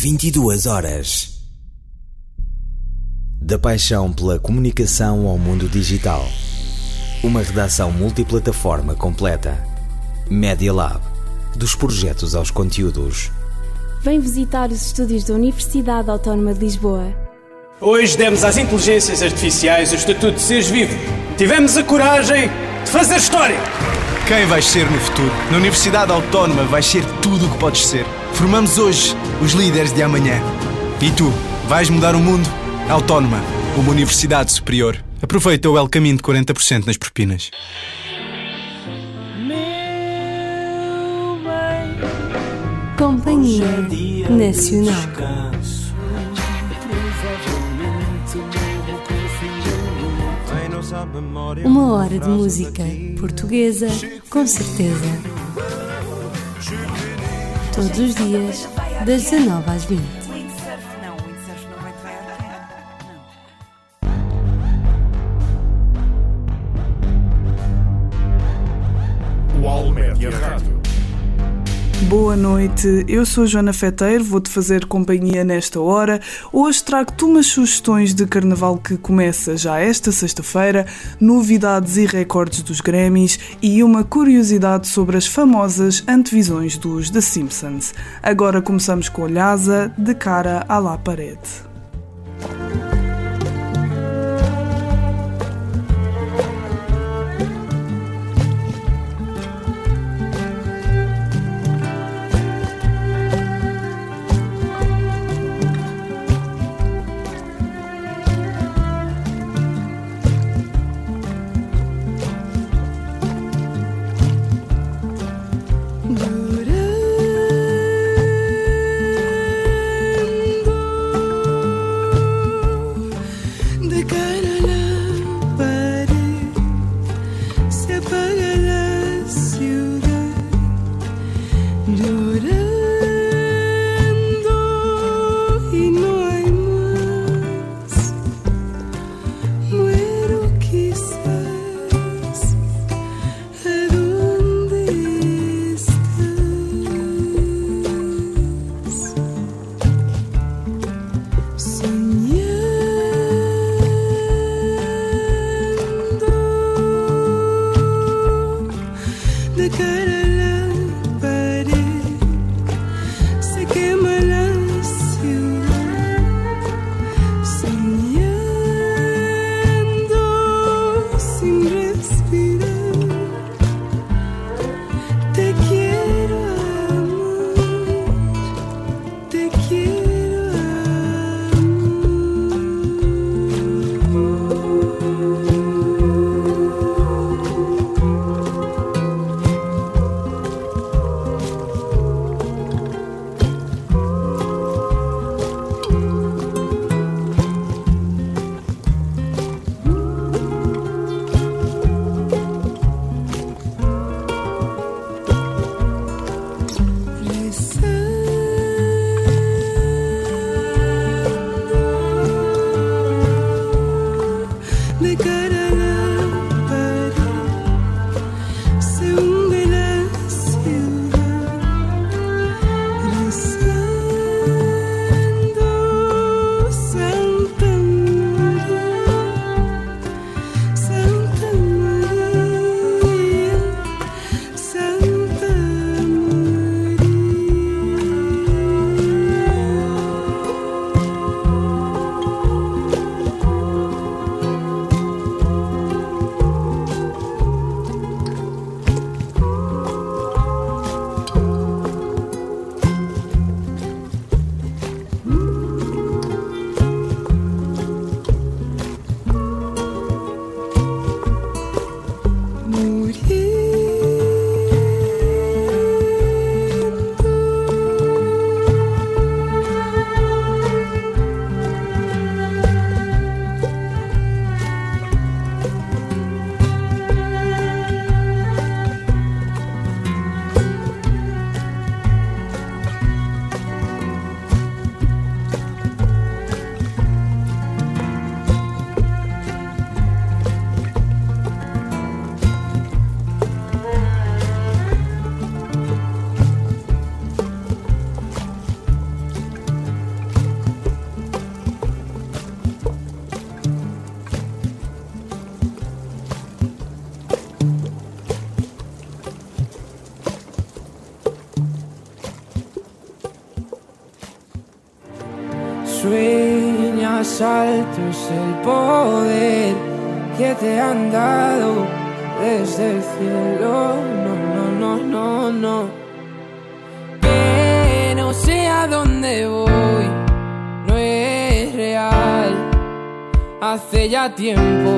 22 horas. Da paixão pela comunicação ao mundo digital. Uma redação multiplataforma completa. Media Lab. Dos projetos aos conteúdos. Vem visitar os estúdios da Universidade Autónoma de Lisboa. Hoje demos às inteligências artificiais o estatuto de seres vivos. Tivemos a coragem de fazer história. Quem vais ser no futuro? Na Universidade Autónoma vais ser tudo o que podes ser. Formamos hoje os líderes de amanhã. E tu, vais mudar o mundo? Autónoma, uma universidade superior. Aproveita o El Caminho de 40% nas propinas. Companhia Nacional. Uma hora de música portuguesa, com certeza. Todos os dias, das 19 às 20. Boa noite, eu sou Joana Feteiro, vou-te fazer companhia nesta hora. Hoje trago-te umas sugestões de carnaval que começa já esta sexta-feira, novidades e recordes dos Grammys e uma curiosidade sobre as famosas antevisões dos The Simpsons. Agora começamos com Olhasa, de cara à lá parede. Es el poder que te han dado desde el cielo. No, no, no, no, no. Que no sé a dónde voy, no es real. Hace ya tiempo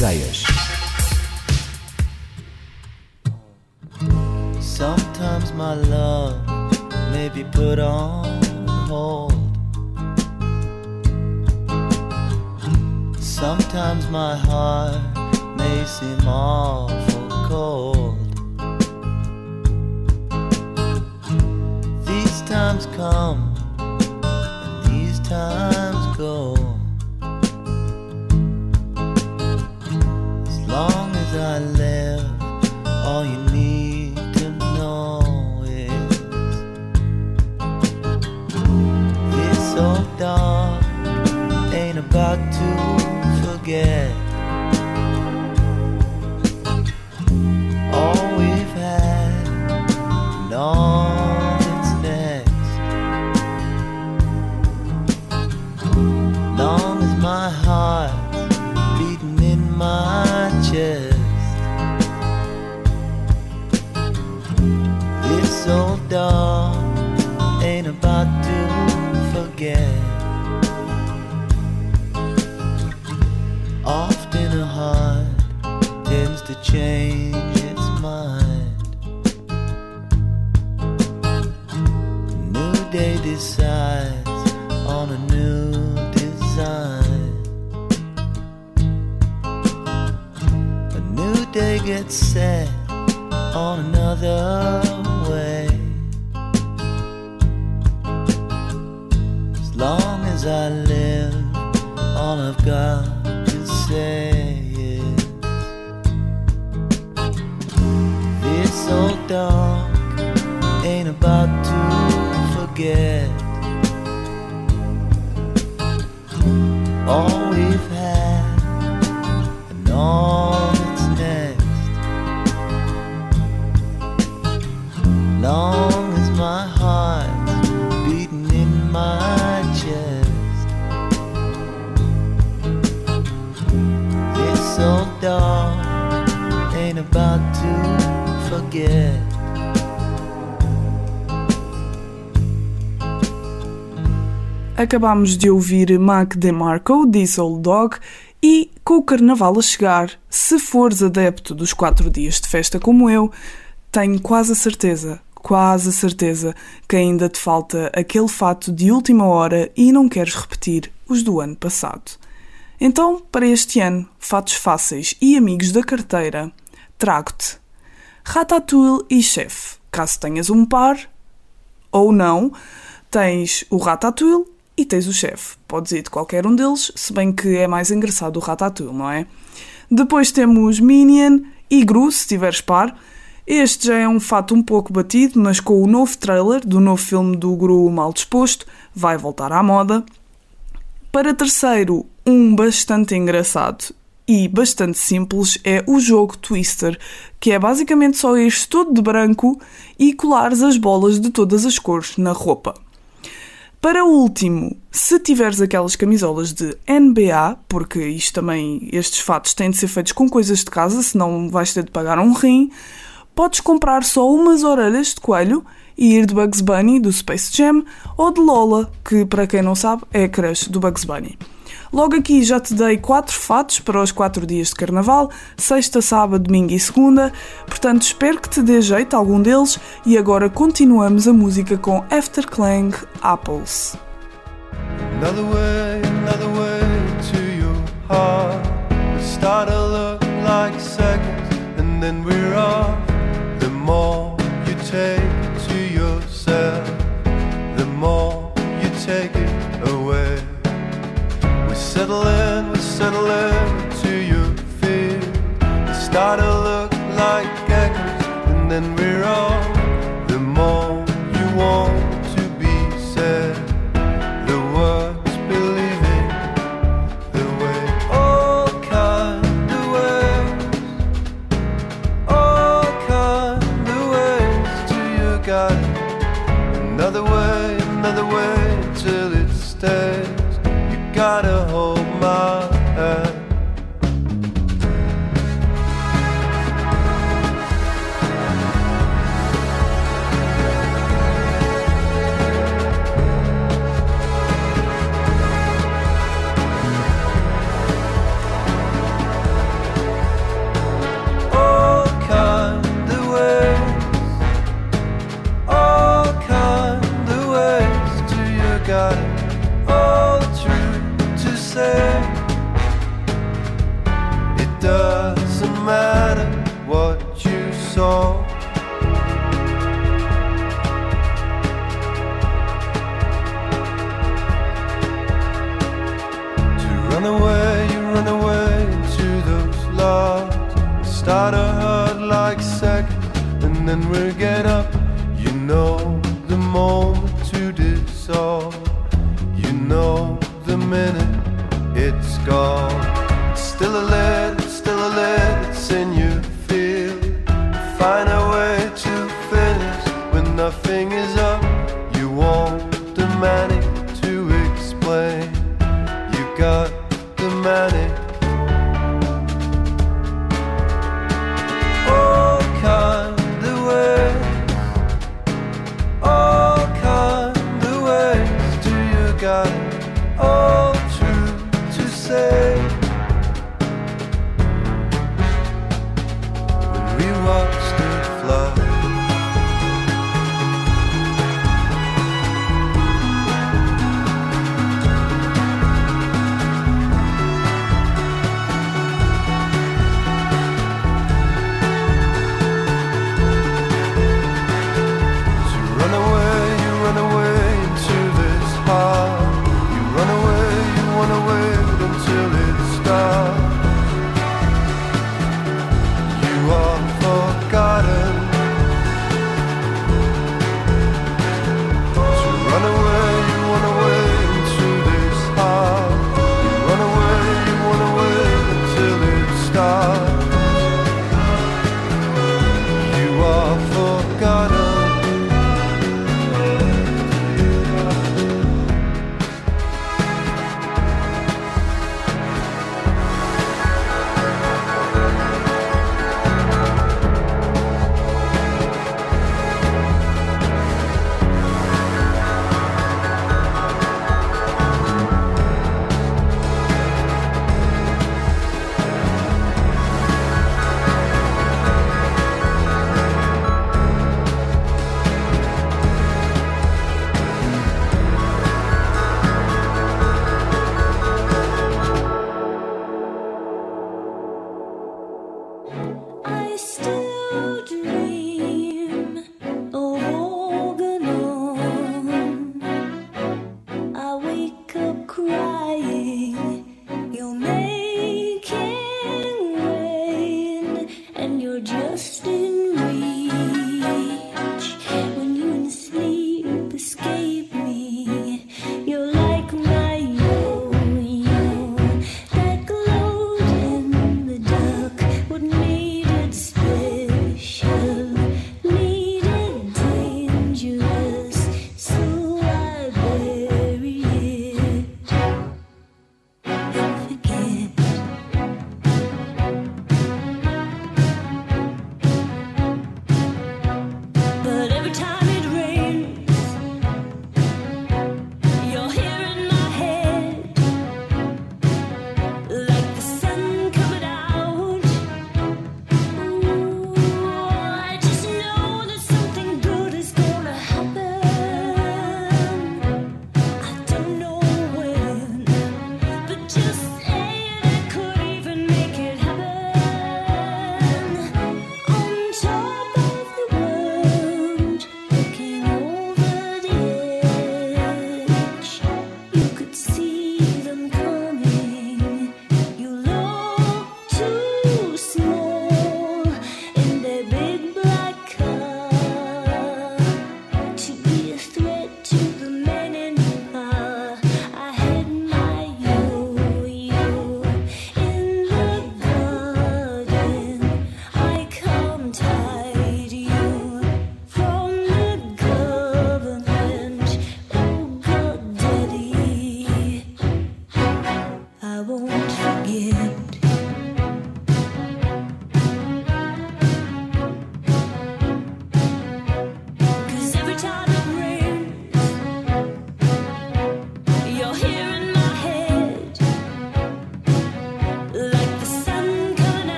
Som 天。Acabámos de ouvir Mac DeMarco, disse Old Dog, e com o carnaval a chegar, se fores adepto dos quatro dias de festa como eu, tenho quase a certeza, quase a certeza, que ainda te falta aquele fato de última hora e não queres repetir os do ano passado. Então, para este ano, fatos fáceis e amigos da carteira, trago-te Ratatouille e Chef. Caso tenhas um par, ou não, tens o Ratatouille e tens o chefe. Podes ir de qualquer um deles, se bem que é mais engraçado o Ratatouille, não é? Depois temos Minion e Gru, se tiveres par. Este já é um fato um pouco batido, mas com o novo trailer do novo filme do Gru Mal Disposto, vai voltar à moda. Para terceiro, um bastante engraçado e bastante simples é o jogo Twister, que é basicamente só ires todo de branco e colares as bolas de todas as cores na roupa. Para último, se tiveres aquelas camisolas de NBA, porque isto também, estes fatos têm de ser feitos com coisas de casa, senão vais ter de pagar um rim, podes comprar só umas orelhas de coelho e ir de Bugs Bunny do Space Jam ou de Lola, que para quem não sabe é a crush do Bugs Bunny. Logo aqui já te dei quatro fatos para os quatro dias de carnaval, sexta, sábado, domingo e segunda, portanto espero que te dê jeito algum deles e agora continuamos a música com Afterclang Apples. Another way, another way to your heart. We start to look like seconds, and then we're off. The more you take to yourself, the more you take it settle in, settle in to your fear. We start to look like echoes, and then we're off.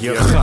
Yeah.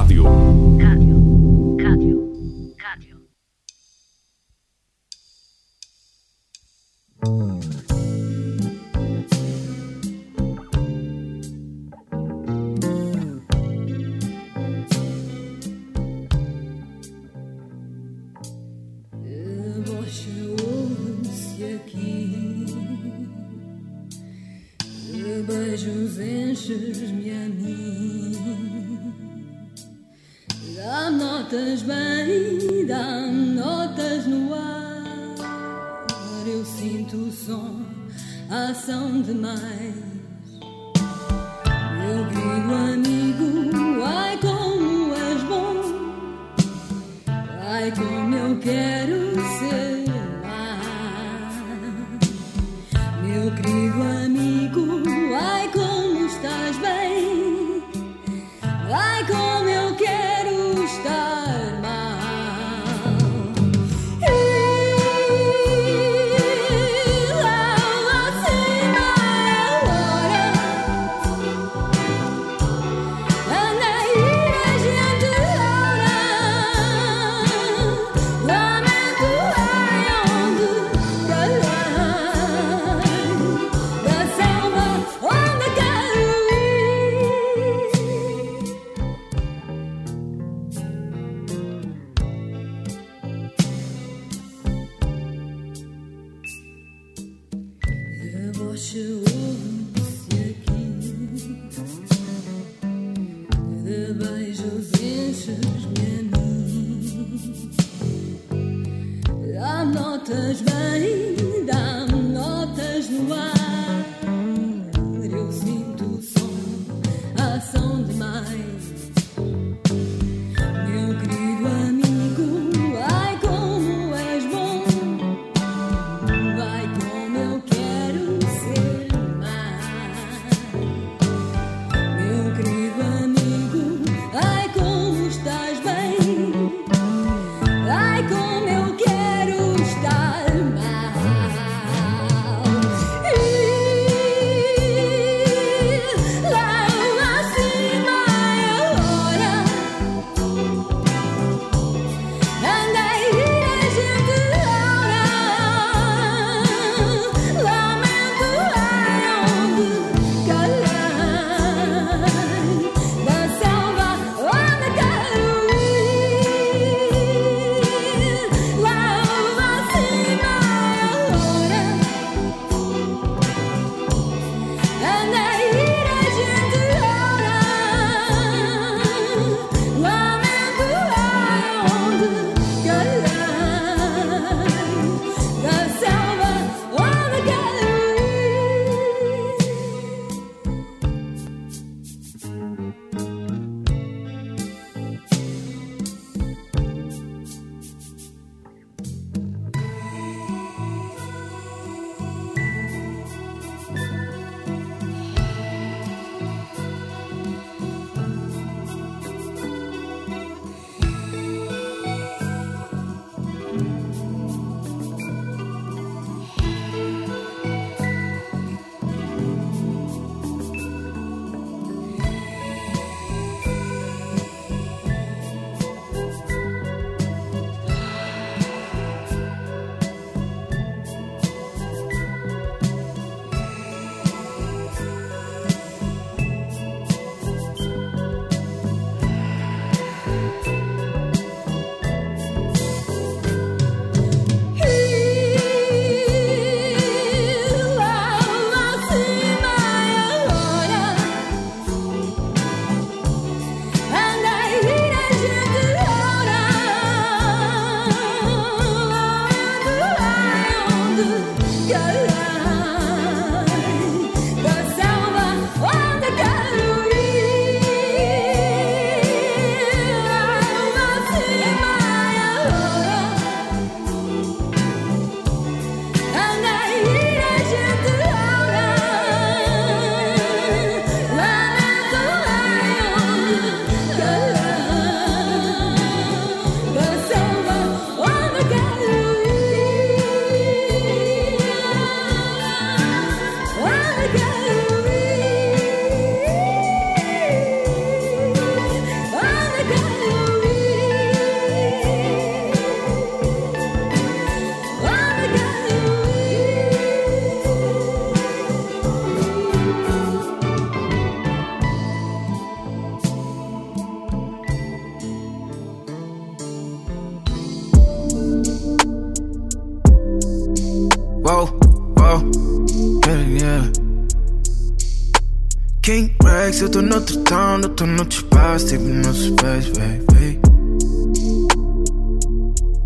Rex, eu tô noutro town, eu tô noutro espaço, tipo no space, baby.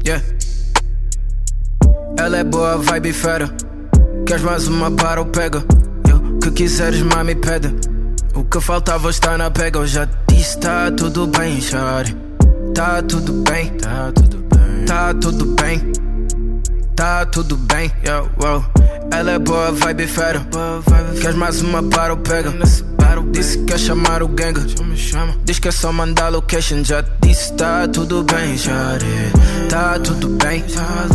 Yeah. Ela é boa, vibe fera. Queres mais uma para ou pega? Eu que quiseres, mami, pede. O que faltava está na pega. Eu já disse, tá tudo bem, chore. Tá tudo bem, tá tudo bem, tá tudo bem. Tá tudo bem, yo, wow. Ela é boa, vibe fera. Queres mais uma para ou pega? Disse que quer chamar o ganga. Diz que é só mandar location. Já disse, tá tudo bem, chore. Tá tudo bem, tá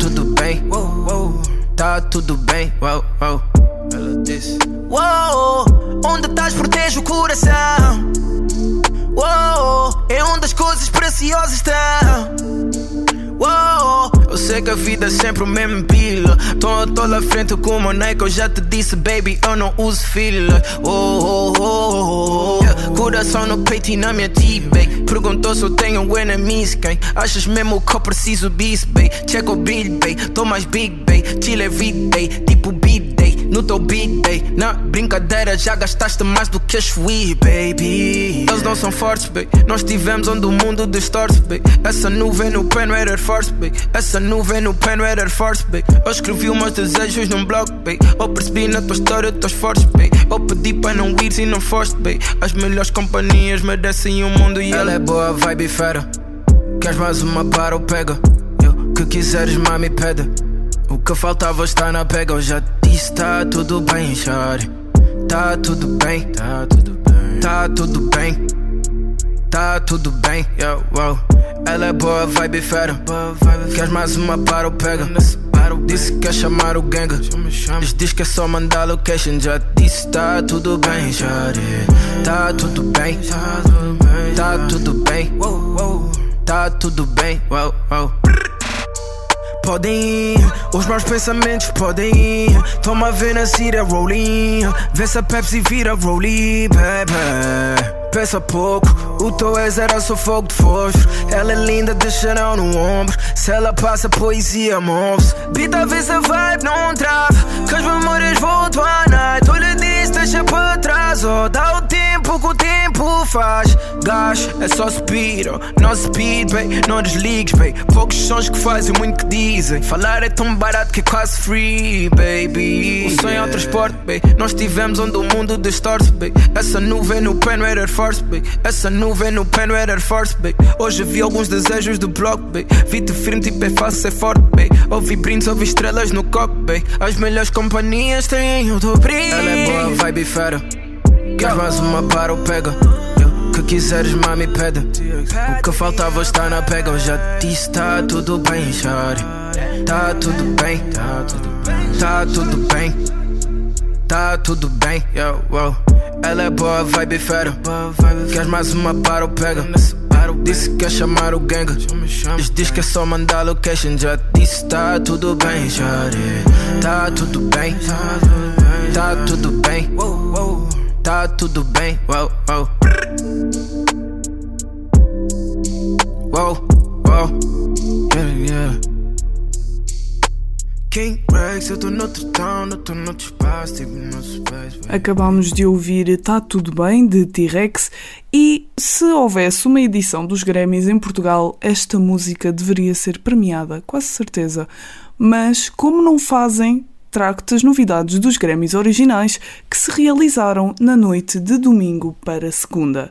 tudo bem. Tá tudo bem, wow, wow. Ela disse: Uou, onde estás protege o coração. Uou, é onde as coisas preciosas estão. Sei que a vida é sempre o mesmo pila. Tô, tô lá frente com o Nike. Eu já te disse, baby, eu não uso fila. Oh, oh, oh, oh. Coração no peito e na minha T-Bay. Perguntou se eu tenho enemies. Quem achas mesmo que eu preciso bis, bay? Check o brilho, bay. Tô mais big, bay. Chile é day, tipo beat. No teu beat day. Na brincadeira já gastaste mais do que a Shui, baby. Eles não são fortes, bay. Nós estivemos onde o mundo distorce, bay. Essa nuvem no não era Force, bay. Essa nuvem no não era Force, bay. Eu escrevi os meus desejos num blog, bay. Eu percebi na tua história teus fortes, bay. Eu pedi para não ir e não foste, bay. As melhores companhias merecem o mundo e ela é boa, vibe fera. Queres mais uma para ou pega? Eu que quiseres, mami, pede. O que faltava está na pega. Eu já disse, tá tudo bem, chore. Tá tudo bem, tá tudo bem, tá tudo bem. Tá tudo bem, yo, wow. Ela é boa, vibe fera. Queres mais uma para ou pega? Disse que quer chamar o ganga. Diz, diz que é só mandar location. Já disse, tá tudo bem, chore. Tá tudo bem, tá tudo bem. Tá tudo bem, wow, wow. Podem ir, os meus pensamentos podem ir. Toma ver na cira rolling. Vê se a Pepsi vira rolling, baby. Pensa pouco, o teu ex era só fogo de fósforo. Ela é linda, deixa não no ombro. Se ela passa, poesia move-se. Bita, vê se a vibe não trava. Que as memórias voltam à night. Olha disso, deixa para trás. Oh, dá o tempo faz. Gás, é só speed, oh. não speed, babe. Não desligues, babe. Poucos sons que fazem, muito que dizem. Falar é tão barato que é quase free, baby. O sonho é o transporte, babe. Nós estivemos onde o mundo distorce, babe. Essa nuvem no pé não era Force, babe. Essa nuvem no pé não era Force, babe. Hoje vi alguns desejos do bloco, babe. Vi-te firme, tipo é fácil ser forte, babe. Ouvi brindes, ouvi estrelas no copo, babe. As melhores companhias têm o teu. Ela é boa, vibe fera. Queres mais uma para ou pega? O que quiseres, mami, pede. O que faltava está na pega. Eu já disse, tá tudo bem, chore. Tá tudo bem, tá tudo bem. Tá tudo bem. Tá tudo bem, yo, wow. Ela é boa, vibe fera. Queres mais uma para ou pega? Disse que quer chamar o ganga. Diz, diz que é só mandar location. Já disse, tá tudo bem, chore. Tá tudo bem, tá tudo bem. Tá tudo bem, wow, wow. Wow, wow, yeah, yeah. Espaço, tipo. Acabámos de ouvir Tá Tudo Bem, de T-Rex, e se houvesse uma edição dos Grammys em Portugal, esta música deveria ser premiada, quase certeza. Mas, como não fazem, trago-te as novidades dos Grammys originais que se realizaram na noite de domingo para segunda.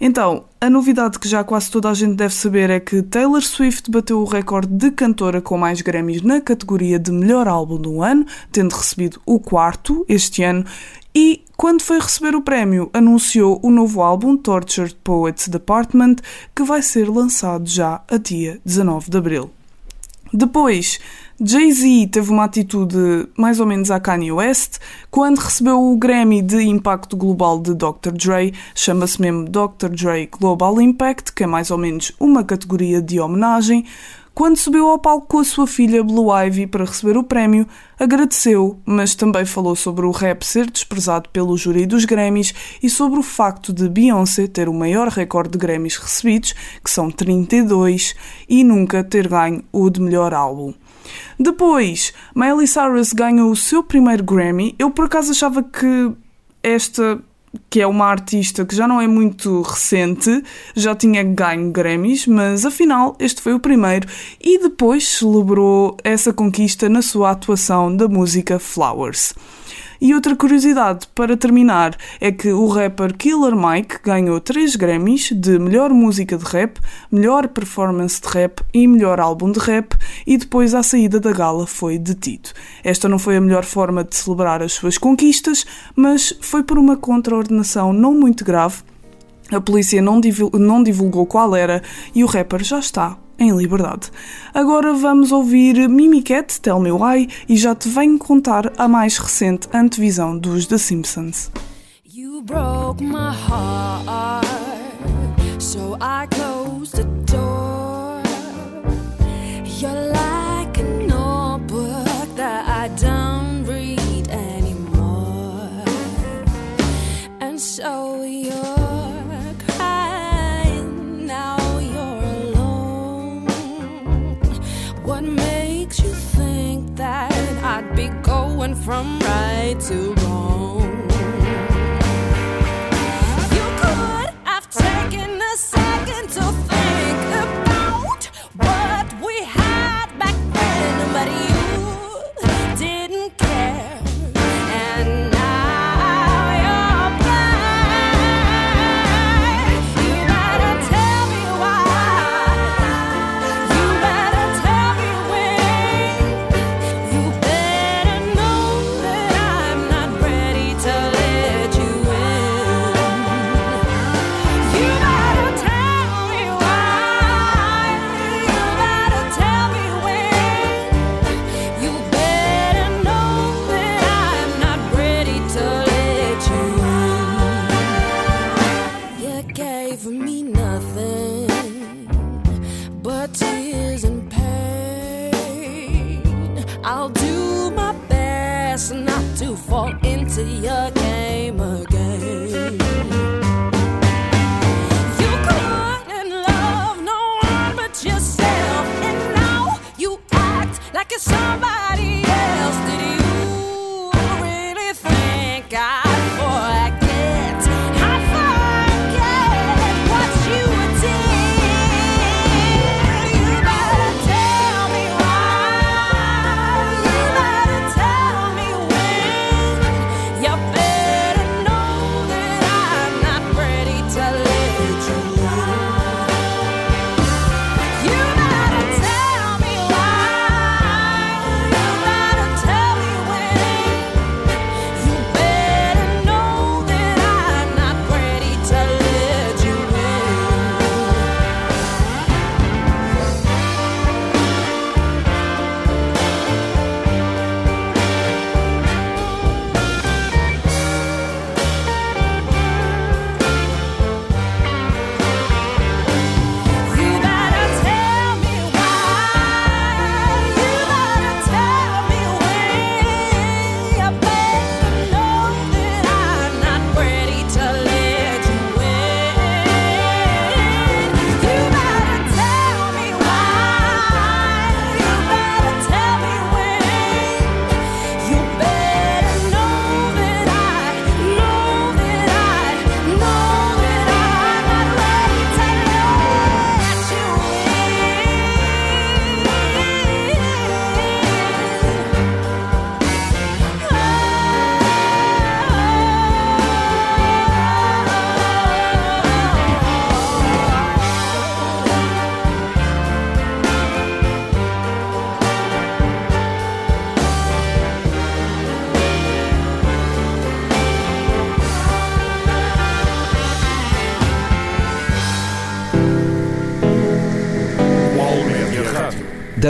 Então, a novidade que já quase toda a gente deve saber é que Taylor Swift bateu o recorde de cantora com mais Grammys na categoria de melhor álbum do ano, tendo recebido o quarto este ano, e quando foi receber o prémio, anunciou o novo álbum Tortured Poets Department, que vai ser lançado já a dia 19 de abril. Depois, Jay-Z teve uma atitude mais ou menos à Kanye West quando recebeu o Grammy de Impacto Global de Dr. Dre, chama-se mesmo Dr. Dre Global Impact, que é mais ou menos uma categoria de homenagem. Quando subiu ao palco com a sua filha Blue Ivy para receber o prémio, agradeceu, mas também falou sobre o rap ser desprezado pelo júri dos Grammys e sobre o facto de Beyoncé ter o maior recorde de Grammys recebidos, que são 32, e nunca ter ganho o de melhor álbum. Depois, Miley Cyrus ganhou o seu primeiro Grammy. Eu por acaso achava que esta que é uma artista que já não é muito recente, já tinha ganho Grammys, mas afinal este foi o primeiro e depois celebrou essa conquista na sua atuação da música Flowers. E outra curiosidade para terminar é que o rapper Killer Mike ganhou 3 Grammys de melhor música de rap, melhor performance de rap e melhor álbum de rap e depois à saída da gala foi detido. Esta não foi a melhor forma de celebrar as suas conquistas, mas foi por uma contraordenação não muito grave. A polícia não divulgou qual era e o rapper já está em liberdade. Agora vamos ouvir Mimiket, Tell Me Why, e já te venho contar a mais recente antevisão dos The Simpsons. You broke my heart, so I closed the door. You're like that I don't read anymore. And so you're be going from right to wrong? You could have taken a second to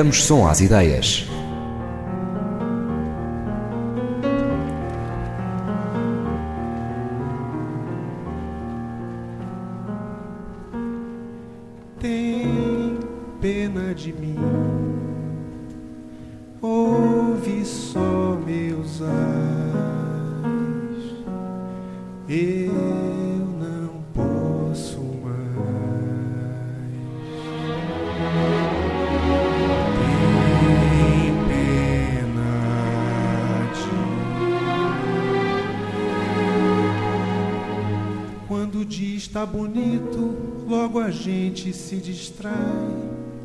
Damos som às ideias.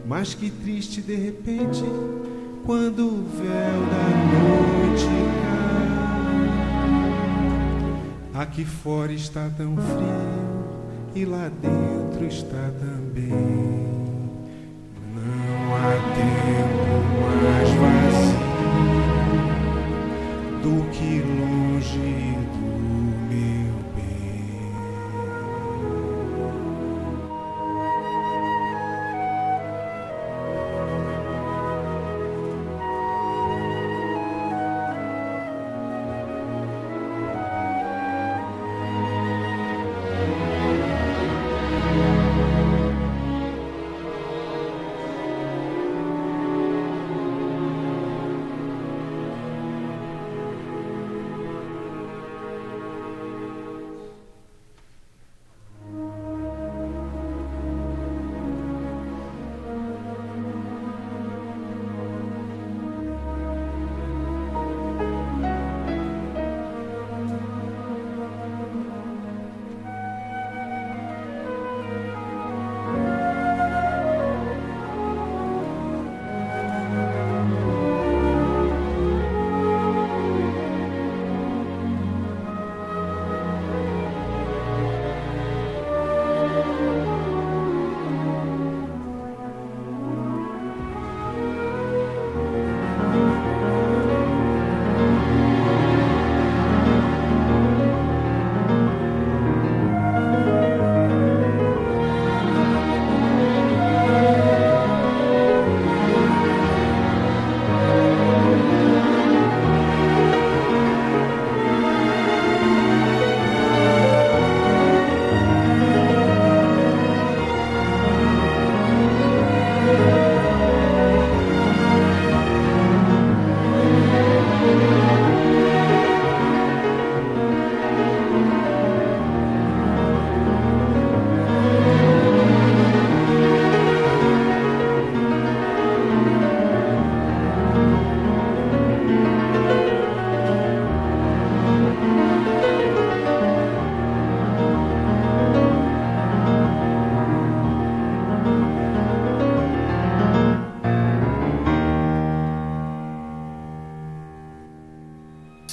Mas que triste de repente, quando o véu da noite cai. Aqui fora está tão frio e lá dentro está também.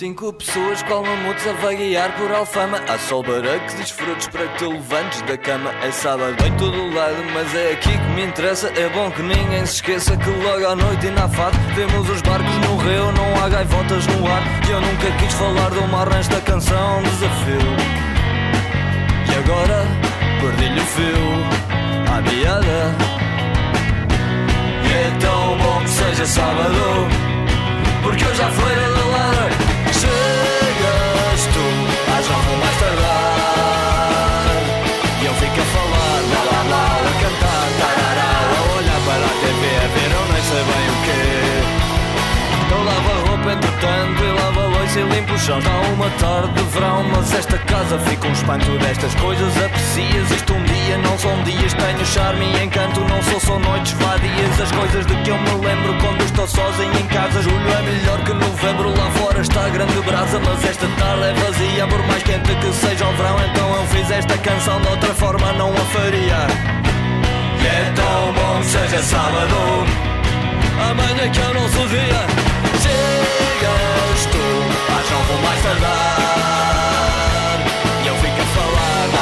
Cinco pessoas com mamutos a vaguear por Alfama. Há sol baraques e frutos para que te levantes da cama. É sábado em todo lado, mas é aqui que me interessa. É bom que ninguém se esqueça que logo à noite e na fado Vemos os barcos no rio, não há gaivotas no ar E eu nunca quis falar uma arranjo da canção Desafio. E agora perdi-lhe o fio à piada. E é tão bom que seja sábado Porque hoje à feira da ladra e limpo Está uma tarde de verão, mas esta casa fica um espanto destas coisas Aprecias. Isto um dia, não são dias. Tenho charme e encanto, não sou só noites vadias. As coisas de que eu me lembro quando estou sozinho em casa. Julho é melhor que novembro, lá fora está grande brasa. Mas esta tarde é vazia, por mais quente que seja o verão. Então eu fiz esta canção de outra forma, não a faria. E é tão bom que seja sábado. Amanhã que eu não sou dia Tu, às nove mais tardar E eu fico a falar, a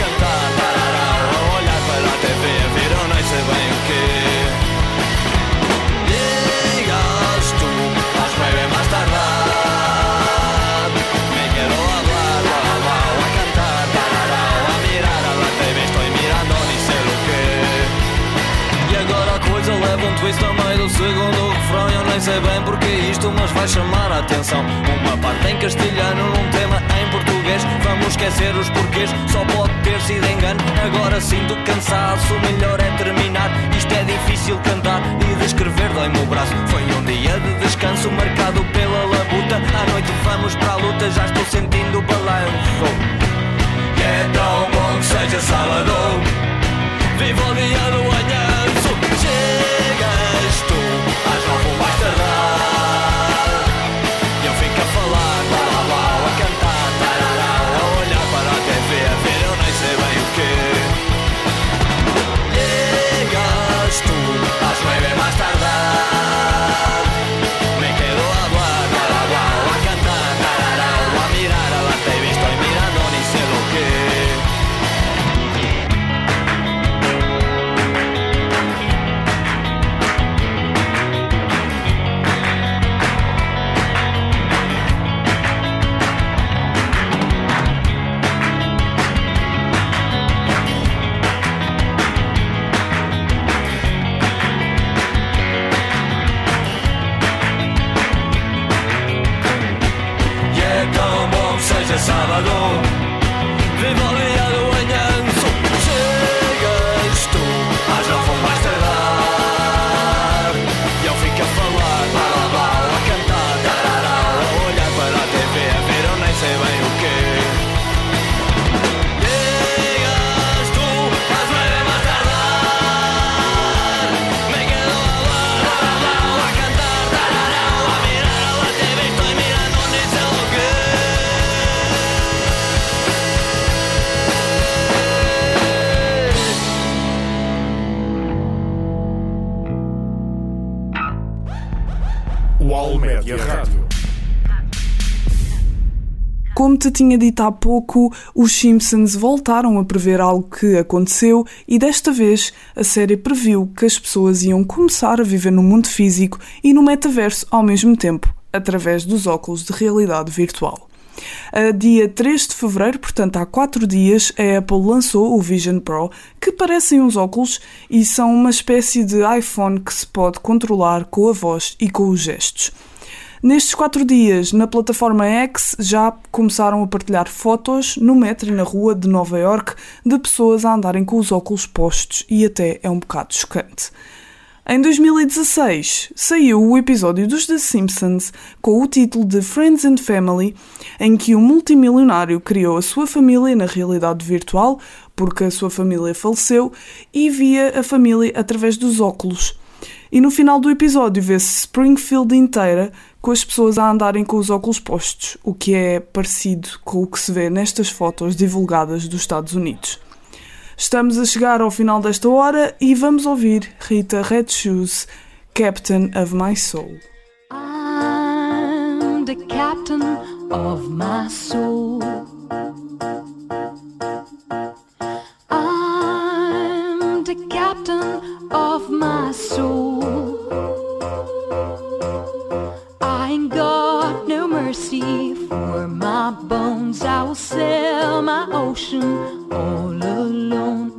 cantar, A olhar para a TV, eu nem sei bem o quê? Ligas tu, às nueve mais tardar. Me quero hablar, lá a cantar, A mirar a la TV, estou mirando ni sei o quê. E agora a coisa leva um twist a meio do segundo nem sei bem porque isto, mas vai chamar a atenção. Uma parte em castelhano, num tema em português. Vamos esquecer os porquês, só pode ter sido engano. Agora sinto cansaço, melhor é terminar. Isto é difícil cantar e descrever dói-me o braço. Foi um dia de descanso marcado pela labuta. À noite vamos para a luta, já estou sentindo o balanço. E é tão bom que seja sábado. Viva o dia do anhanço Chegas Como te tinha dito há pouco, os Simpsons voltaram a prever algo que aconteceu e desta vez a série previu que as pessoas iam começar a viver no mundo físico e no metaverso ao mesmo tempo, através dos óculos de realidade virtual. A dia 3 de fevereiro, portanto há 4 dias, a Apple lançou o Vision Pro, que parecem uns óculos e são uma espécie de iPhone que se pode controlar com a voz e com os gestos. Nestes quatro dias, na plataforma X, já começaram a partilhar fotos no metro e na rua de Nova York de pessoas a andarem com os óculos postos e até é um bocado chocante. Em 2016, saiu o episódio dos The Simpsons com o título de Friends and Family, em que um multimilionário criou a sua família na realidade virtual, porque a sua família faleceu, e via a família através dos óculos. E no final do episódio vê-se Springfield inteira com as pessoas a andarem com os óculos postos, o que é parecido com o que se vê nestas fotos divulgadas dos Estados Unidos. Estamos a chegar ao final desta hora e vamos ouvir Rita Red Shoes, Captain of My Soul. I'm the captain of my soul. I'm the captain of my soul. Mercy for my bones. I will sail my ocean all alone.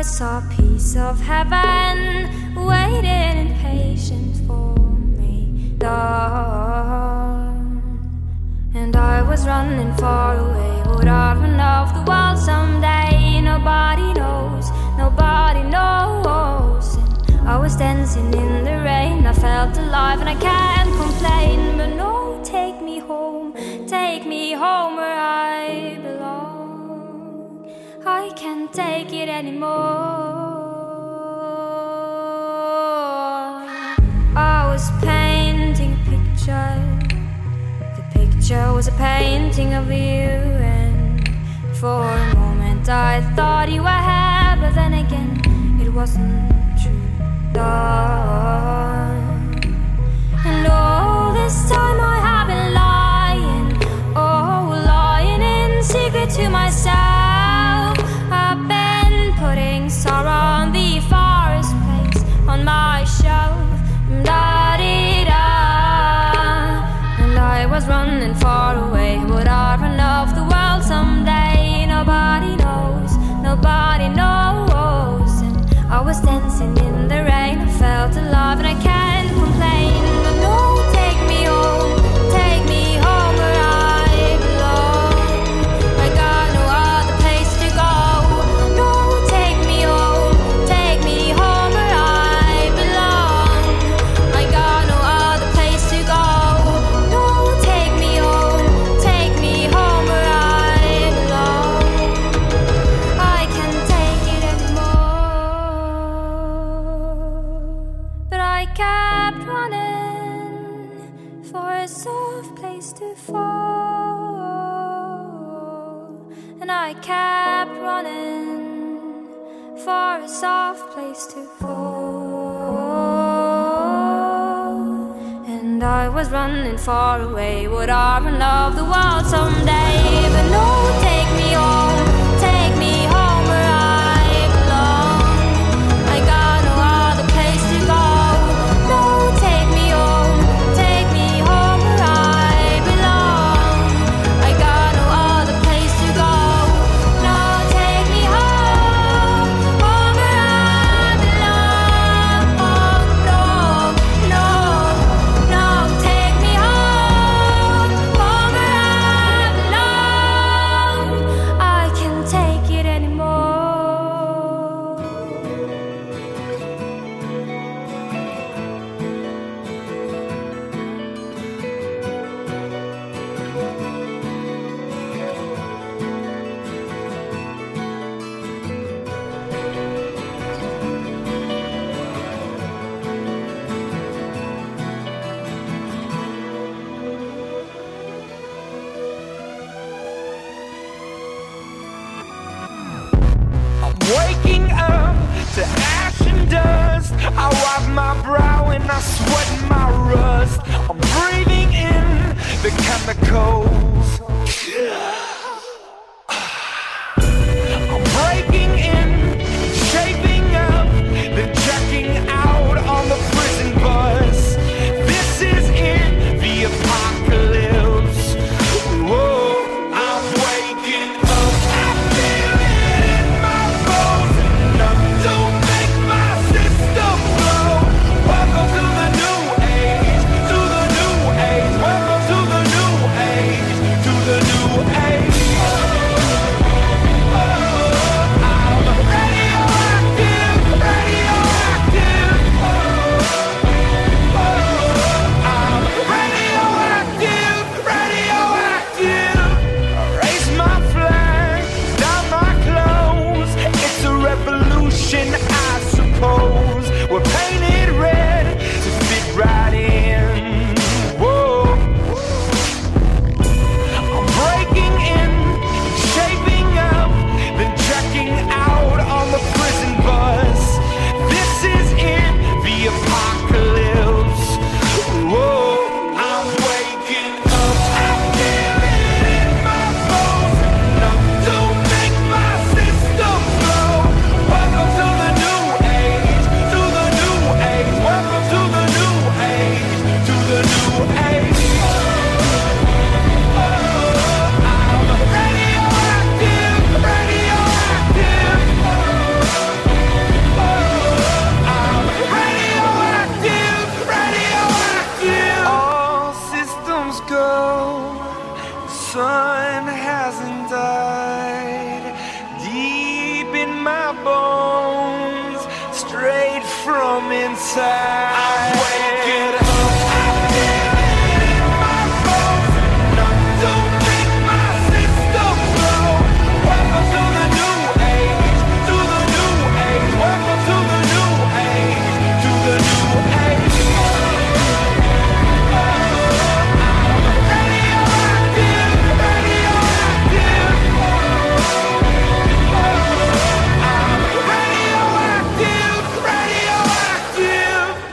I saw a piece of heaven waiting in patience for me, And I was running far away, would I run off the world someday? Nobody knows, nobody knows. And I was dancing in the rain, I felt alive, and I can't complain. But no, take me home, take me home where I I can't take it anymore. I was painting a picture. The picture was a painting of you, and for a moment I thought you were happy. but then again, it wasn't true. Love. And all this time I have been lying, oh, lying in secret to myself. for a soft place to fall. And I kept running for a soft place to fall. And I was running far away, would I love the world someday? But no. cold.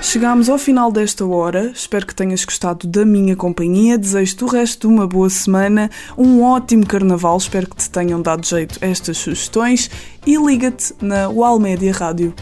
Chegámos ao final desta hora. Espero que tenhas gostado da minha companhia. Desejo-te o resto de uma boa semana, um ótimo carnaval. Espero que te tenham dado jeito estas sugestões e liga-te na UAL Média Rádio.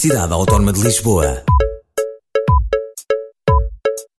Universidade Autónoma de Lisboa.